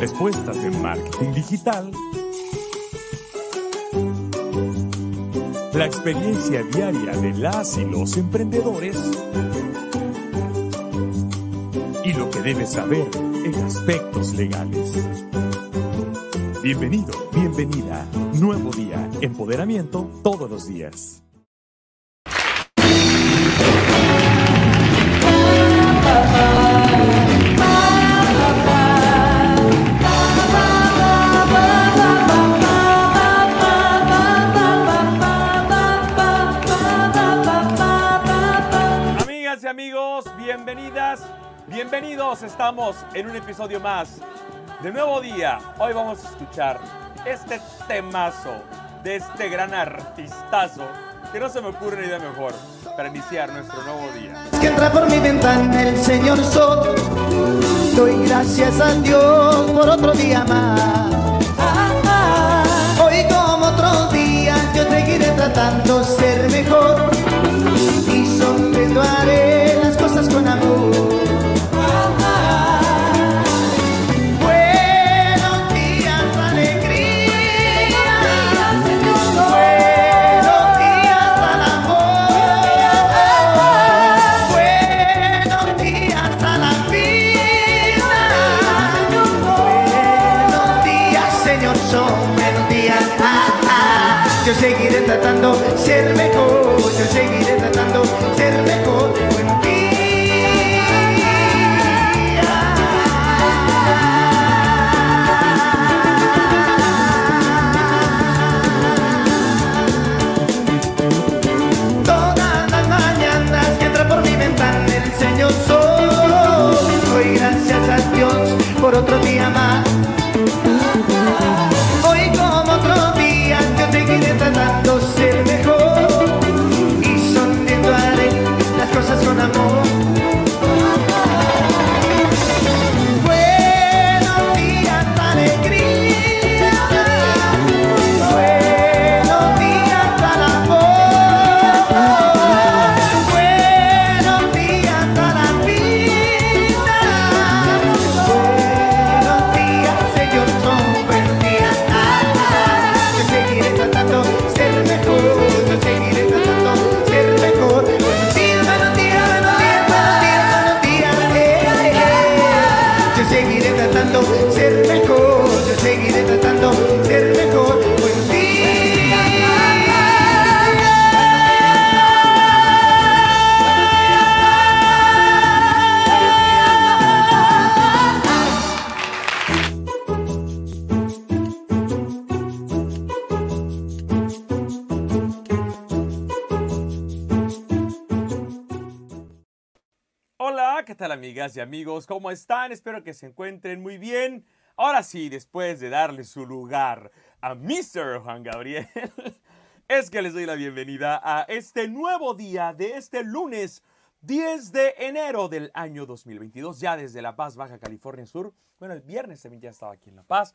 Respuestas de marketing digital. La experiencia diaria de las y los emprendedores. Y lo que debes saber en aspectos legales. Bienvenido, bienvenida. Nuevo día, empoderamiento todos los días. Bienvenidas, bienvenidos. Estamos en un episodio más de Nuevo Día. Hoy vamos a escuchar este temazo de este gran artistazo que no se me ocurre una idea mejor para iniciar nuestro nuevo día. que entra por mi ventana el señor Sol. Doy gracias a Dios por otro día más. Seguiré tratando ser mejor. Yo seguiré tratando amigas y amigos? ¿Cómo están? Espero que se encuentren muy bien. Ahora sí, después de darle su lugar a Mr. Juan Gabriel, es que les doy la bienvenida a este nuevo día de este lunes 10 de enero del año 2022, ya desde La Paz, Baja California Sur. Bueno, el viernes también ya estaba aquí en La Paz.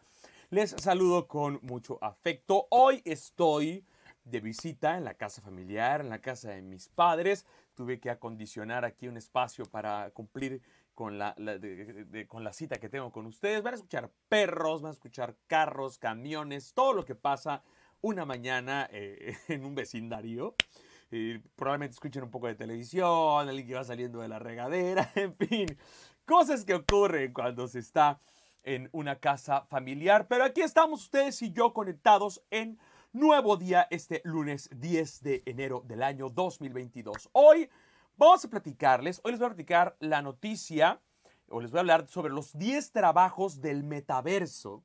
Les saludo con mucho afecto. Hoy estoy de visita en la casa familiar, en la casa de mis padres. Tuve que acondicionar aquí un espacio para cumplir con la, cita que tengo con ustedes. Van a escuchar perros, van a escuchar carros, camiones, todo lo que pasa una mañana eh, en un vecindario. Eh, probablemente escuchen un poco de televisión, alguien que va saliendo de la regadera, en fin, cosas que ocurren cuando se está en una casa familiar. Pero aquí estamos ustedes y yo conectados en nuevo día este lunes 10 de enero del año 2022. Hoy vamos a platicarles, hoy les voy a platicar la noticia, o les voy a hablar sobre los 10 trabajos del metaverso.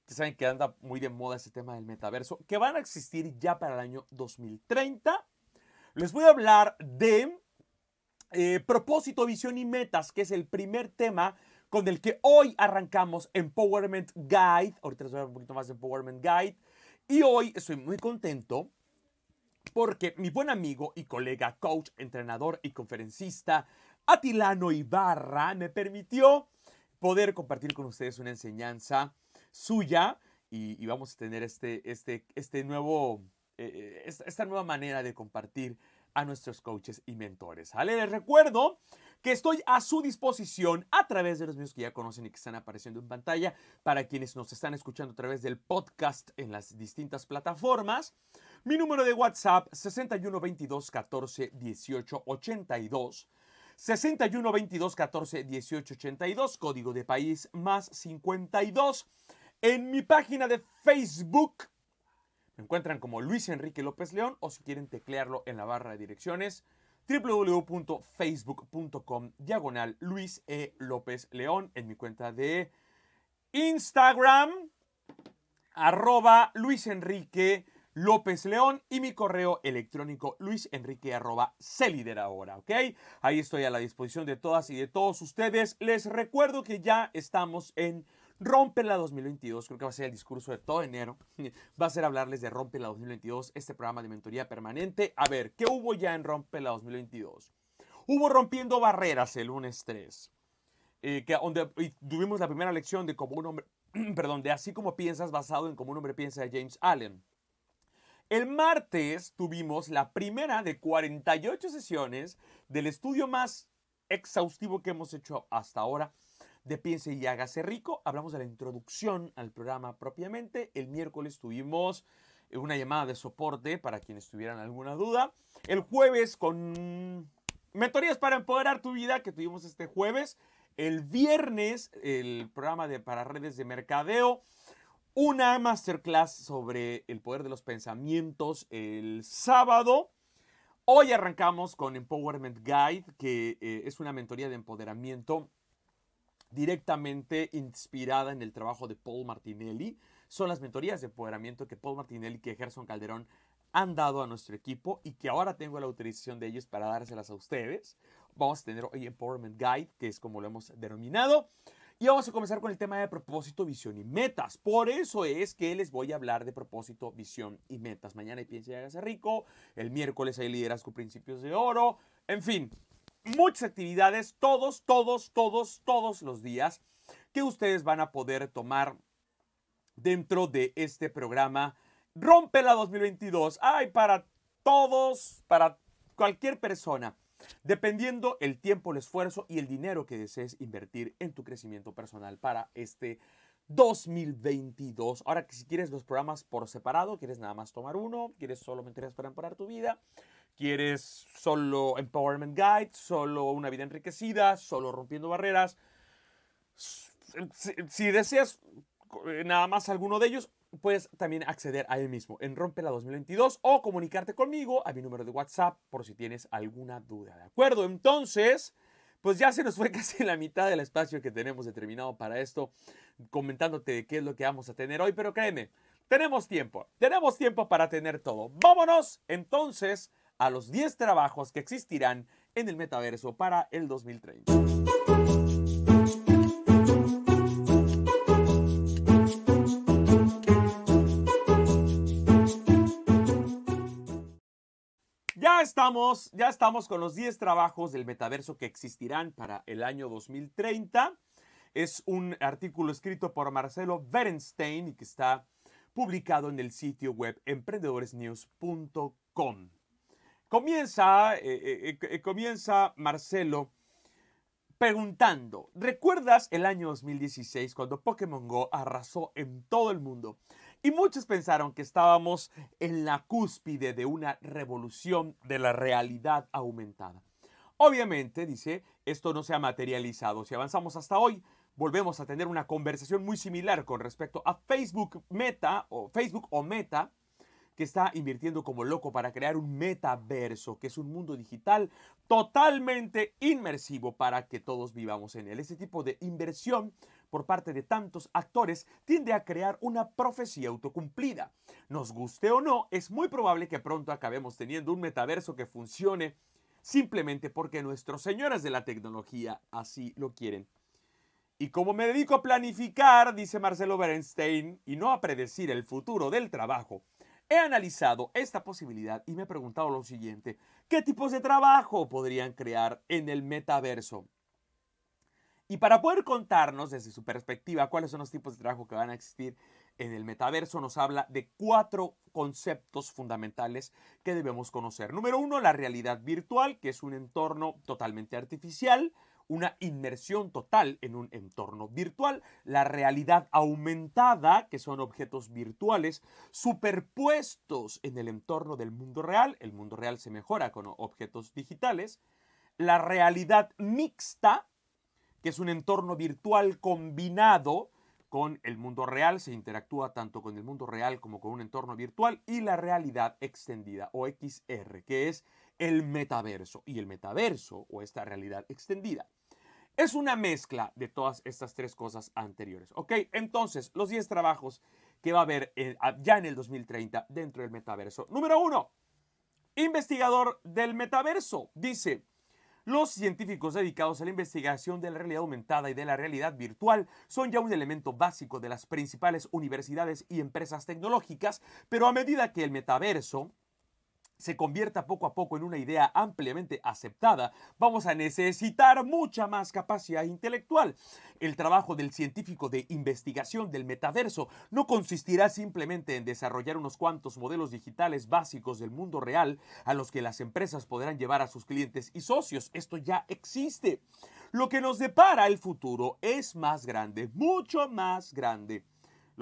Ustedes saben que anda muy de moda ese tema del metaverso, que van a existir ya para el año 2030. Les voy a hablar de eh, propósito, visión y metas, que es el primer tema con el que hoy arrancamos Empowerment Guide. Ahorita les voy a hablar un poquito más de Empowerment Guide. Y hoy estoy muy contento porque mi buen amigo y colega, coach, entrenador y conferencista, Atilano Ibarra, me permitió poder compartir con ustedes una enseñanza suya y, y vamos a tener este, este, este nuevo, eh, esta, esta nueva manera de compartir a nuestros coaches y mentores. Les recuerdo que estoy a su disposición a través de los medios que ya conocen y que están apareciendo en pantalla para quienes nos están escuchando a través del podcast en las distintas plataformas. Mi número de WhatsApp 61 22 14 18 82. 61 22 14 18 82, código de país más 52. En mi página de Facebook me encuentran como Luis Enrique López León o si quieren teclearlo en la barra de direcciones www.facebook.com diagonal Luis E. López León en mi cuenta de Instagram arroba Luis Enrique López León y mi correo electrónico luisenrique arroba ahora, ¿ok? Ahí estoy a la disposición de todas y de todos ustedes. Les recuerdo que ya estamos en Rompela 2022, creo que va a ser el discurso de todo enero. Va a ser hablarles de Rompela 2022, este programa de mentoría permanente. A ver, ¿qué hubo ya en Rompela 2022? Hubo Rompiendo Barreras el lunes 3, eh, que, donde tuvimos la primera lección de cómo un hombre, perdón, de así como piensas basado en cómo un hombre piensa de James Allen. El martes tuvimos la primera de 48 sesiones del estudio más exhaustivo que hemos hecho hasta ahora de Piense y hágase rico. Hablamos de la introducción al programa propiamente. El miércoles tuvimos una llamada de soporte para quienes tuvieran alguna duda. El jueves con mentorías para empoderar tu vida que tuvimos este jueves. El viernes el programa de para redes de mercadeo. Una masterclass sobre el poder de los pensamientos el sábado. Hoy arrancamos con Empowerment Guide, que eh, es una mentoría de empoderamiento directamente inspirada en el trabajo de Paul Martinelli. Son las mentorías de empoderamiento que Paul Martinelli y que Gerson Calderón han dado a nuestro equipo y que ahora tengo la autorización de ellos para dárselas a ustedes. Vamos a tener hoy Empowerment Guide, que es como lo hemos denominado. Y vamos a comenzar con el tema de propósito, visión y metas. Por eso es que les voy a hablar de propósito, visión y metas. Mañana y piensa y hágase rico. El miércoles hay liderazgo principios de oro. En fin, muchas actividades todos, todos, todos, todos los días que ustedes van a poder tomar dentro de este programa Rompe la 2022. Ay, para todos, para cualquier persona, dependiendo el tiempo, el esfuerzo y el dinero que desees invertir en tu crecimiento personal para este 2022. Ahora que si quieres los programas por separado, quieres nada más tomar uno, quieres solo mentorías para tu vida, quieres solo Empowerment Guide, solo una vida enriquecida, solo rompiendo barreras. Si, deseas nada más alguno de ellos, puedes también acceder a él mismo en Rompela 2022 o comunicarte conmigo a mi número de WhatsApp por si tienes alguna duda. ¿De acuerdo? Entonces, pues ya se nos fue casi la mitad del espacio que tenemos determinado para esto, comentándote qué es lo que vamos a tener hoy, pero créeme, tenemos tiempo, tenemos tiempo para tener todo. Vámonos entonces a los 10 trabajos que existirán en el metaverso para el 2030. Ya estamos, ya estamos con los 10 trabajos del metaverso que existirán para el año 2030. Es un artículo escrito por Marcelo Berenstein y que está publicado en el sitio web emprendedoresnews.com. Comienza, eh, eh, eh, comienza Marcelo preguntando, ¿recuerdas el año 2016 cuando Pokémon Go arrasó en todo el mundo? Y muchos pensaron que estábamos en la cúspide de una revolución de la realidad aumentada. Obviamente, dice, esto no se ha materializado. Si avanzamos hasta hoy, volvemos a tener una conversación muy similar con respecto a Facebook Meta o Facebook o Meta, que está invirtiendo como loco para crear un metaverso, que es un mundo digital totalmente inmersivo para que todos vivamos en él. Ese tipo de inversión por parte de tantos actores tiende a crear una profecía autocumplida. Nos guste o no, es muy probable que pronto acabemos teniendo un metaverso que funcione simplemente porque nuestros señores de la tecnología así lo quieren. Y como me dedico a planificar, dice Marcelo Bernstein, y no a predecir el futuro del trabajo, he analizado esta posibilidad y me he preguntado lo siguiente, ¿qué tipos de trabajo podrían crear en el metaverso? Y para poder contarnos desde su perspectiva cuáles son los tipos de trabajo que van a existir en el metaverso, nos habla de cuatro conceptos fundamentales que debemos conocer. Número uno, la realidad virtual, que es un entorno totalmente artificial, una inmersión total en un entorno virtual, la realidad aumentada, que son objetos virtuales superpuestos en el entorno del mundo real, el mundo real se mejora con objetos digitales, la realidad mixta, que es un entorno virtual combinado con el mundo real, se interactúa tanto con el mundo real como con un entorno virtual, y la realidad extendida o XR, que es el metaverso. Y el metaverso o esta realidad extendida es una mezcla de todas estas tres cosas anteriores. ¿Ok? Entonces, los 10 trabajos que va a haber ya en el 2030 dentro del metaverso. Número uno, investigador del metaverso. Dice, los científicos dedicados a la investigación de la realidad aumentada y de la realidad virtual son ya un elemento básico de las principales universidades y empresas tecnológicas, pero a medida que el metaverso se convierta poco a poco en una idea ampliamente aceptada, vamos a necesitar mucha más capacidad intelectual. El trabajo del científico de investigación del metaverso no consistirá simplemente en desarrollar unos cuantos modelos digitales básicos del mundo real a los que las empresas podrán llevar a sus clientes y socios. Esto ya existe. Lo que nos depara el futuro es más grande, mucho más grande.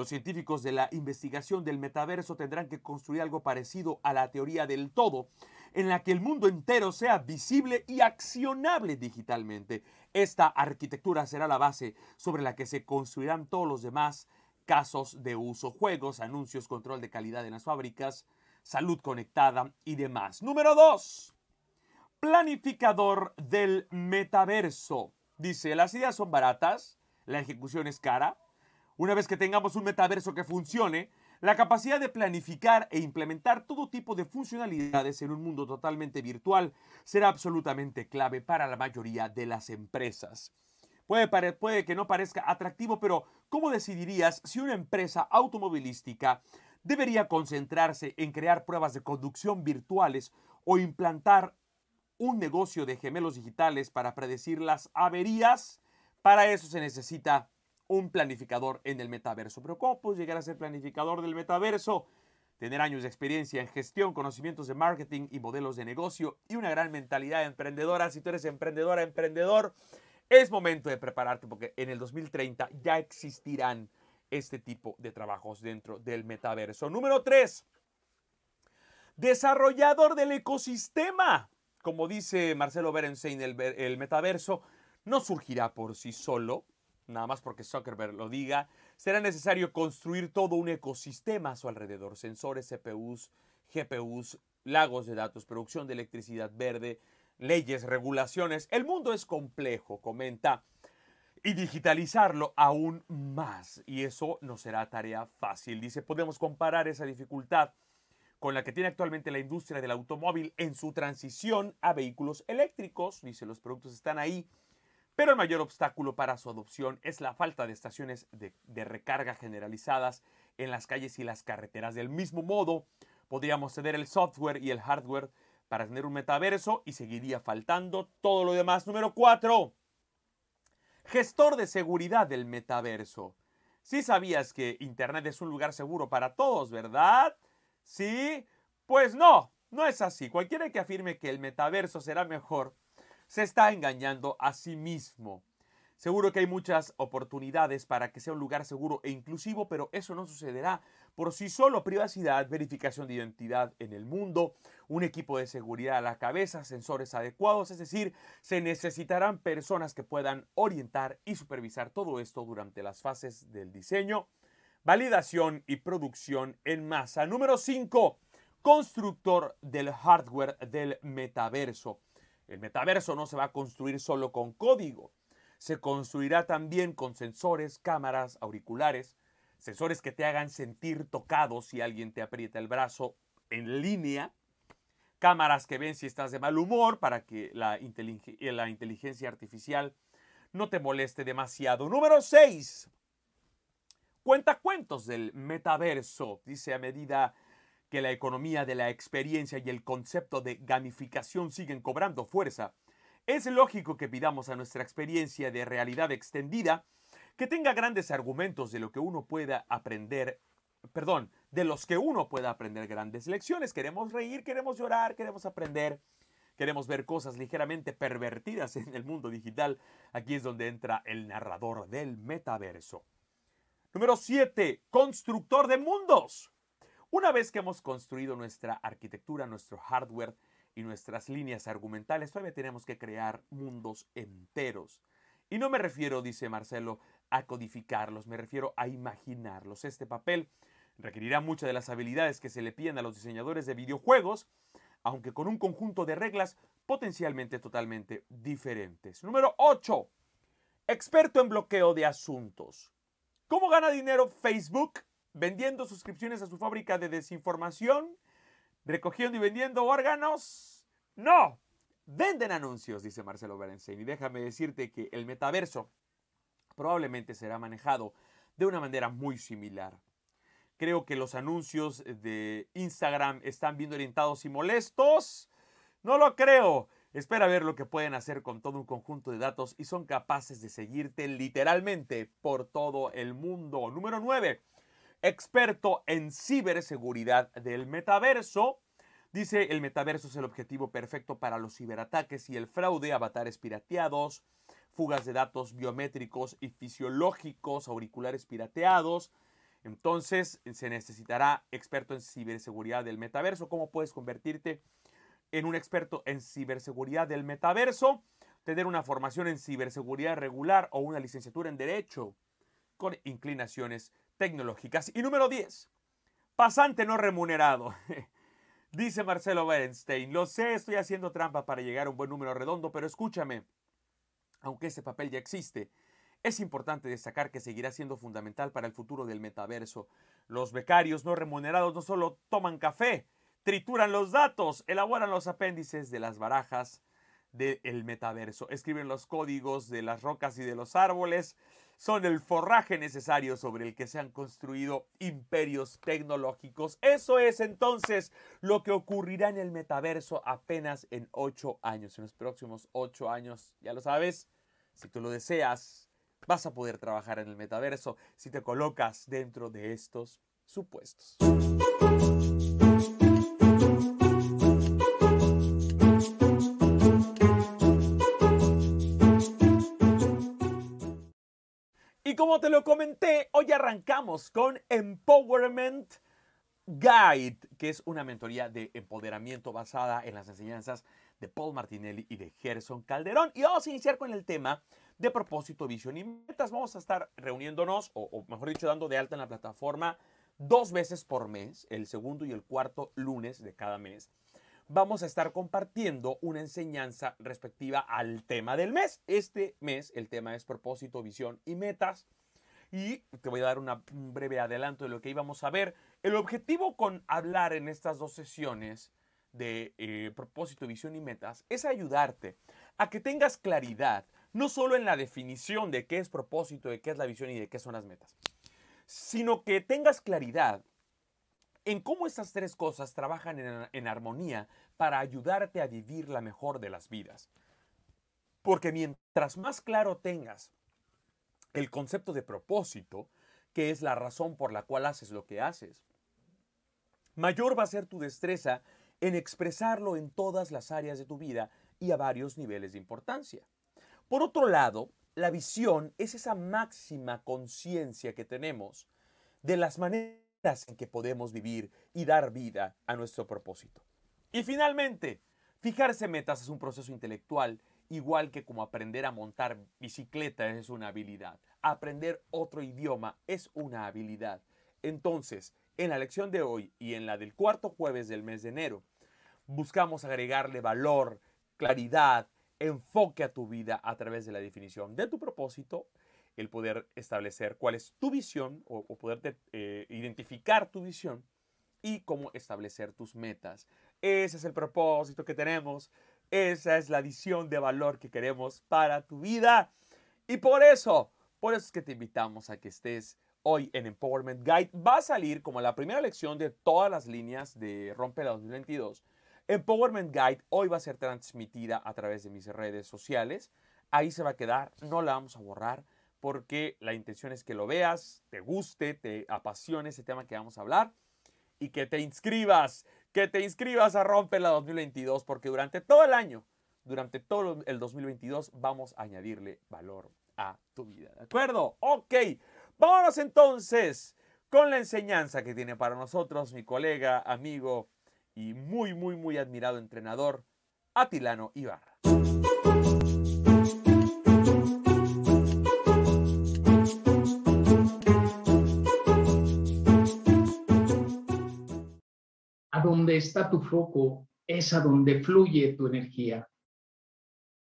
Los científicos de la investigación del metaverso tendrán que construir algo parecido a la teoría del todo, en la que el mundo entero sea visible y accionable digitalmente. Esta arquitectura será la base sobre la que se construirán todos los demás casos de uso, juegos, anuncios, control de calidad en las fábricas, salud conectada y demás. Número 2. Planificador del metaverso. Dice, las ideas son baratas, la ejecución es cara, una vez que tengamos un metaverso que funcione, la capacidad de planificar e implementar todo tipo de funcionalidades en un mundo totalmente virtual será absolutamente clave para la mayoría de las empresas. Puede, que no parezca atractivo, pero ¿cómo decidirías si una empresa automovilística debería concentrarse en crear pruebas de conducción virtuales o implantar un negocio de gemelos digitales para predecir las averías? Para eso se necesita un planificador en el metaverso. Pero ¿cómo puedes llegar a ser planificador del metaverso? Tener años de experiencia en gestión, conocimientos de marketing y modelos de negocio y una gran mentalidad emprendedora. Si tú eres emprendedora, emprendedor, es momento de prepararte porque en el 2030 ya existirán este tipo de trabajos dentro del metaverso. Número 3. Desarrollador del ecosistema. Como dice Marcelo Berenstein, el, el metaverso no surgirá por sí solo, nada más porque Zuckerberg lo diga, será necesario construir todo un ecosistema a su alrededor, sensores, CPUs, GPUs, lagos de datos, producción de electricidad verde, leyes, regulaciones. El mundo es complejo, comenta, y digitalizarlo aún más. Y eso no será tarea fácil. Dice, podemos comparar esa dificultad con la que tiene actualmente la industria del automóvil en su transición a vehículos eléctricos. Dice, los productos están ahí pero el mayor obstáculo para su adopción es la falta de estaciones de, recarga generalizadas en las calles y las carreteras. Del mismo modo, podríamos ceder el software y el hardware para tener un metaverso y seguiría faltando todo lo demás. Número 4. Gestor de seguridad del metaverso. Sí sabías que Internet es un lugar seguro para todos, ¿verdad? Sí. Pues no, no es así. Cualquiera que afirme que el metaverso será mejor se está engañando a sí mismo. Seguro que hay muchas oportunidades para que sea un lugar seguro e inclusivo, pero eso no sucederá por sí solo. Privacidad, verificación de identidad en el mundo, un equipo de seguridad a la cabeza, sensores adecuados, es decir, se necesitarán personas que puedan orientar y supervisar todo esto durante las fases del diseño, validación y producción en masa. Número 5. Constructor del hardware del metaverso. El metaverso no se va a construir solo con código, se construirá también con sensores, cámaras, auriculares, sensores que te hagan sentir tocado si alguien te aprieta el brazo en línea, cámaras que ven si estás de mal humor para que la, eh, inteligencia artificial no te moleste demasiado. Número 6. Cuentacuentos del metaverso. Dice a medida que la economía de la experiencia y el concepto de gamificación siguen cobrando fuerza, es lógico que pidamos a nuestra experiencia de realidad extendida que tenga grandes argumentos de lo que uno pueda aprender, perdón, de los que uno pueda aprender grandes lecciones. Queremos reír, queremos llorar, queremos aprender, queremos ver cosas ligeramente pervertidas en el mundo digital. Aquí es donde entra el narrador del metaverso. Número 7. Constructor de mundos. Una vez que hemos construido nuestra arquitectura, nuestro hardware y nuestras líneas argumentales, todavía tenemos que crear mundos enteros. Y no me refiero, dice Marcelo, a codificarlos, me refiero a imaginarlos. Este papel requerirá muchas de las habilidades que se le piden a los diseñadores de videojuegos, aunque con un conjunto de reglas potencialmente totalmente diferentes. Número 8. Experto en bloqueo de asuntos. ¿Cómo gana dinero Facebook? Vendiendo suscripciones a su fábrica de desinformación, recogiendo y vendiendo órganos. No, venden anuncios, dice Marcelo Berenstein. Y déjame decirte que el metaverso probablemente será manejado de una manera muy similar. Creo que los anuncios de Instagram están bien orientados y molestos. No lo creo. Espera ver lo que pueden hacer con todo un conjunto de datos y son capaces de seguirte literalmente por todo el mundo. Número 9. Experto en ciberseguridad del metaverso. Dice, el metaverso es el objetivo perfecto para los ciberataques y el fraude, avatares pirateados, fugas de datos biométricos y fisiológicos, auriculares pirateados. Entonces, se necesitará experto en ciberseguridad del metaverso. ¿Cómo puedes convertirte en un experto en ciberseguridad del metaverso? Tener una formación en ciberseguridad regular o una licenciatura en Derecho con inclinaciones tecnológicas. Y número 10, pasante no remunerado. Dice Marcelo Bernstein, lo sé, estoy haciendo trampa para llegar a un buen número redondo, pero escúchame, aunque ese papel ya existe, es importante destacar que seguirá siendo fundamental para el futuro del metaverso. Los becarios no remunerados no solo toman café, trituran los datos, elaboran los apéndices de las barajas del metaverso, escriben los códigos de las rocas y de los árboles, son el forraje necesario sobre el que se han construido imperios tecnológicos. Eso es entonces lo que ocurrirá en el metaverso apenas en ocho años. En los próximos ocho años, ya lo sabes, si tú lo deseas, vas a poder trabajar en el metaverso si te colocas dentro de estos supuestos. Como te lo comenté, hoy arrancamos con Empowerment Guide, que es una mentoría de empoderamiento basada en las enseñanzas de Paul Martinelli y de Gerson Calderón. Y vamos a iniciar con el tema de propósito, visión y metas. Vamos a estar reuniéndonos, o, o mejor dicho, dando de alta en la plataforma dos veces por mes, el segundo y el cuarto lunes de cada mes. Vamos a estar compartiendo una enseñanza respectiva al tema del mes. Este mes el tema es propósito, visión y metas. Y te voy a dar un breve adelanto de lo que íbamos a ver. El objetivo con hablar en estas dos sesiones de eh, propósito, visión y metas es ayudarte a que tengas claridad, no solo en la definición de qué es propósito, de qué es la visión y de qué son las metas, sino que tengas claridad en cómo estas tres cosas trabajan en, armonía para ayudarte a vivir la mejor de las vidas. Porque mientras más claro tengas el concepto de propósito, que es la razón por la cual haces lo que haces, mayor va a ser tu destreza en expresarlo en todas las áreas de tu vida y a varios niveles de importancia. Por otro lado, la visión es esa máxima conciencia que tenemos de las maneras en que podemos vivir y dar vida a nuestro propósito. Y finalmente, fijarse metas es un proceso intelectual, igual que como aprender a montar bicicleta es una habilidad. Aprender otro idioma es una habilidad. Entonces, en la lección de hoy y en la del cuarto jueves del mes de enero, buscamos agregarle valor, claridad, enfoque a tu vida a través de la definición de tu propósito, el poder establecer cuál es tu visión o, o poder identificar tu visión y cómo establecer tus metas. Ese es el propósito que tenemos. Esa es la visión de valor que queremos para tu vida. Y por eso, por eso es que te invitamos a que estés hoy en Empowerment Guide. Va a salir como la primera lección de todas las líneas de Rompe la 2022. Empowerment Guide hoy va a ser transmitida a través de mis redes sociales. Ahí se va a quedar, no la vamos a borrar porque la intención es que lo veas, te guste, te apasione ese tema que vamos a hablar y que te inscribas, que te inscribas a Rompe la 2022 porque durante todo el año, durante todo el 2022 vamos a añadirle valor a tu vida. ¿De acuerdo? Ok, vámonos entonces con la enseñanza que tiene para nosotros mi colega, amigo y muy, muy, muy admirado entrenador, Atilano Ibarra. Donde está tu foco es a donde fluye tu energía.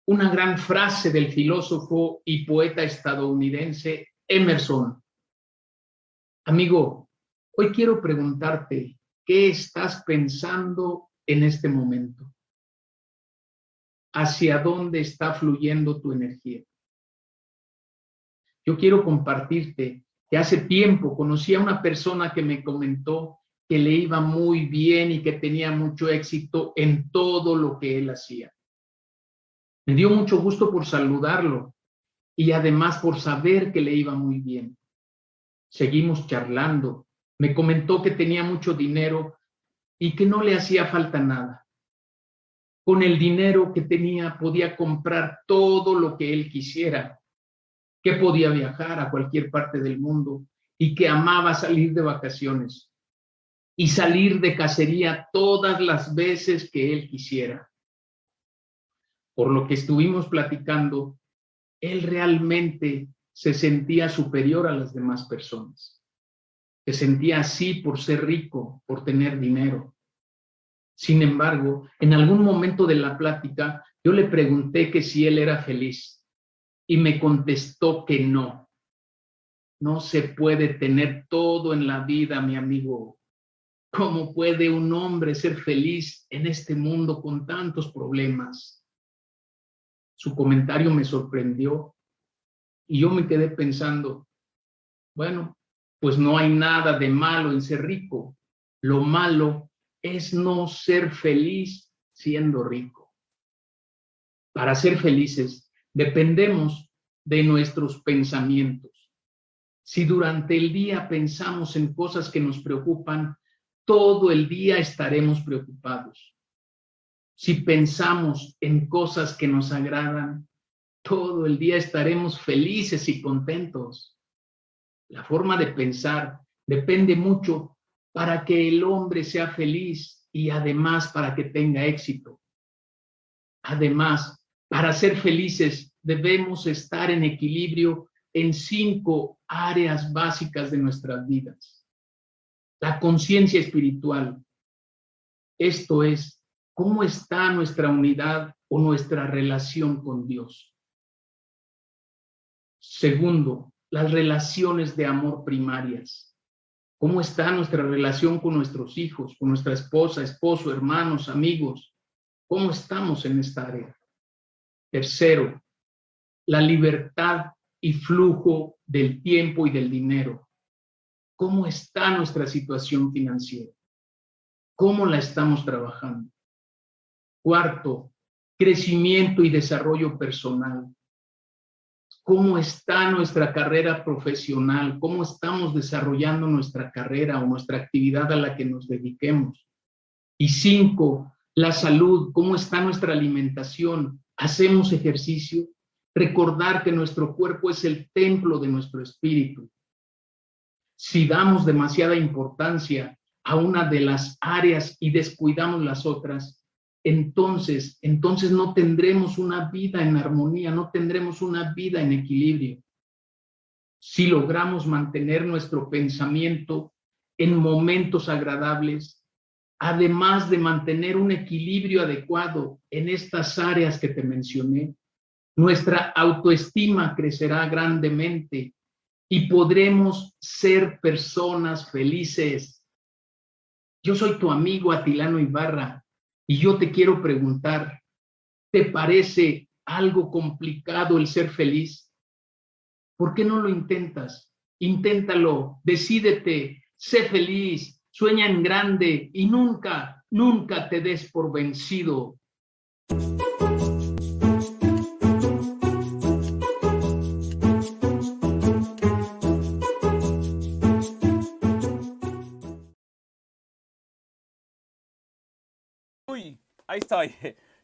Una gran frase del filósofo y poeta estadounidense Emerson. Amigo, hoy quiero preguntarte, ¿qué estás pensando en este momento? ¿Hacia dónde está fluyendo tu energía? Yo quiero compartirte que hace tiempo conocí a una persona que me comentó que le iba muy bien y que tenía mucho éxito en todo lo que él hacía. Me dio mucho gusto por saludarlo y además por saber que le iba muy bien. Seguimos charlando. Me comentó que tenía mucho dinero y que no le hacía falta nada. Con el dinero que tenía podía comprar todo lo que él quisiera, que podía viajar a cualquier parte del mundo y que amaba salir de vacaciones y salir de cacería todas las veces que él quisiera. Por lo que estuvimos platicando, él realmente se sentía superior a las demás personas. Se sentía así por ser rico, por tener dinero. Sin embargo, en algún momento de la plática, yo le pregunté que si él era feliz y me contestó que no. No se puede tener todo en la vida, mi amigo ¿Cómo puede un hombre ser feliz en este mundo con tantos problemas? Su comentario me sorprendió y yo me quedé pensando, bueno, pues no hay nada de malo en ser rico. Lo malo es no ser feliz siendo rico. Para ser felices dependemos de nuestros pensamientos. Si durante el día pensamos en cosas que nos preocupan, todo el día estaremos preocupados. Si pensamos en cosas que nos agradan, todo el día estaremos felices y contentos. La forma de pensar depende mucho para que el hombre sea feliz y además para que tenga éxito. Además, para ser felices debemos estar en equilibrio en cinco áreas básicas de nuestras vidas la conciencia espiritual. Esto es, ¿cómo está nuestra unidad o nuestra relación con Dios? Segundo, las relaciones de amor primarias. ¿Cómo está nuestra relación con nuestros hijos, con nuestra esposa, esposo, hermanos, amigos? ¿Cómo estamos en esta área? Tercero, la libertad y flujo del tiempo y del dinero cómo está nuestra situación financiera, cómo la estamos trabajando. Cuarto, crecimiento y desarrollo personal. ¿Cómo está nuestra carrera profesional? ¿Cómo estamos desarrollando nuestra carrera o nuestra actividad a la que nos dediquemos? Y cinco, la salud. ¿Cómo está nuestra alimentación? ¿Hacemos ejercicio? Recordar que nuestro cuerpo es el templo de nuestro espíritu si damos demasiada importancia a una de las áreas y descuidamos las otras, entonces, entonces no tendremos una vida en armonía, no tendremos una vida en equilibrio. Si logramos mantener nuestro pensamiento en momentos agradables, además de mantener un equilibrio adecuado en estas áreas que te mencioné, nuestra autoestima crecerá grandemente y podremos ser personas felices. Yo soy tu amigo Atilano Ibarra Y yo te quiero preguntar, ¿te parece algo complicado el ser feliz? ¿Por qué no lo intentas? Inténtalo, decídete, sé feliz, sueña en grande y nunca, nunca te des por vencido. Ahí estoy.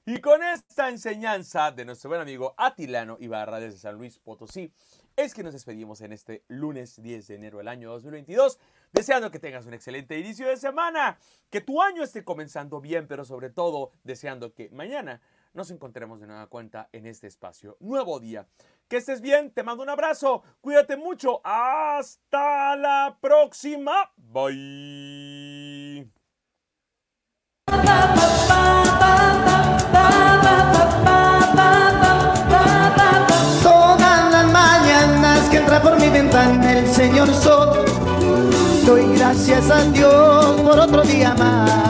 Y con esta enseñanza de nuestro buen amigo Atilano Ibarra desde San Luis Potosí, es que nos despedimos en este lunes 10 de enero del año 2022, deseando que tengas un excelente inicio de semana, que tu año esté comenzando bien, pero sobre todo deseando que mañana nos encontremos de nueva cuenta en este espacio. Nuevo día. Que estés bien, te mando un abrazo, cuídate mucho, hasta la próxima. Bye. Señor Sol, doy gracias a Dios por otro día más.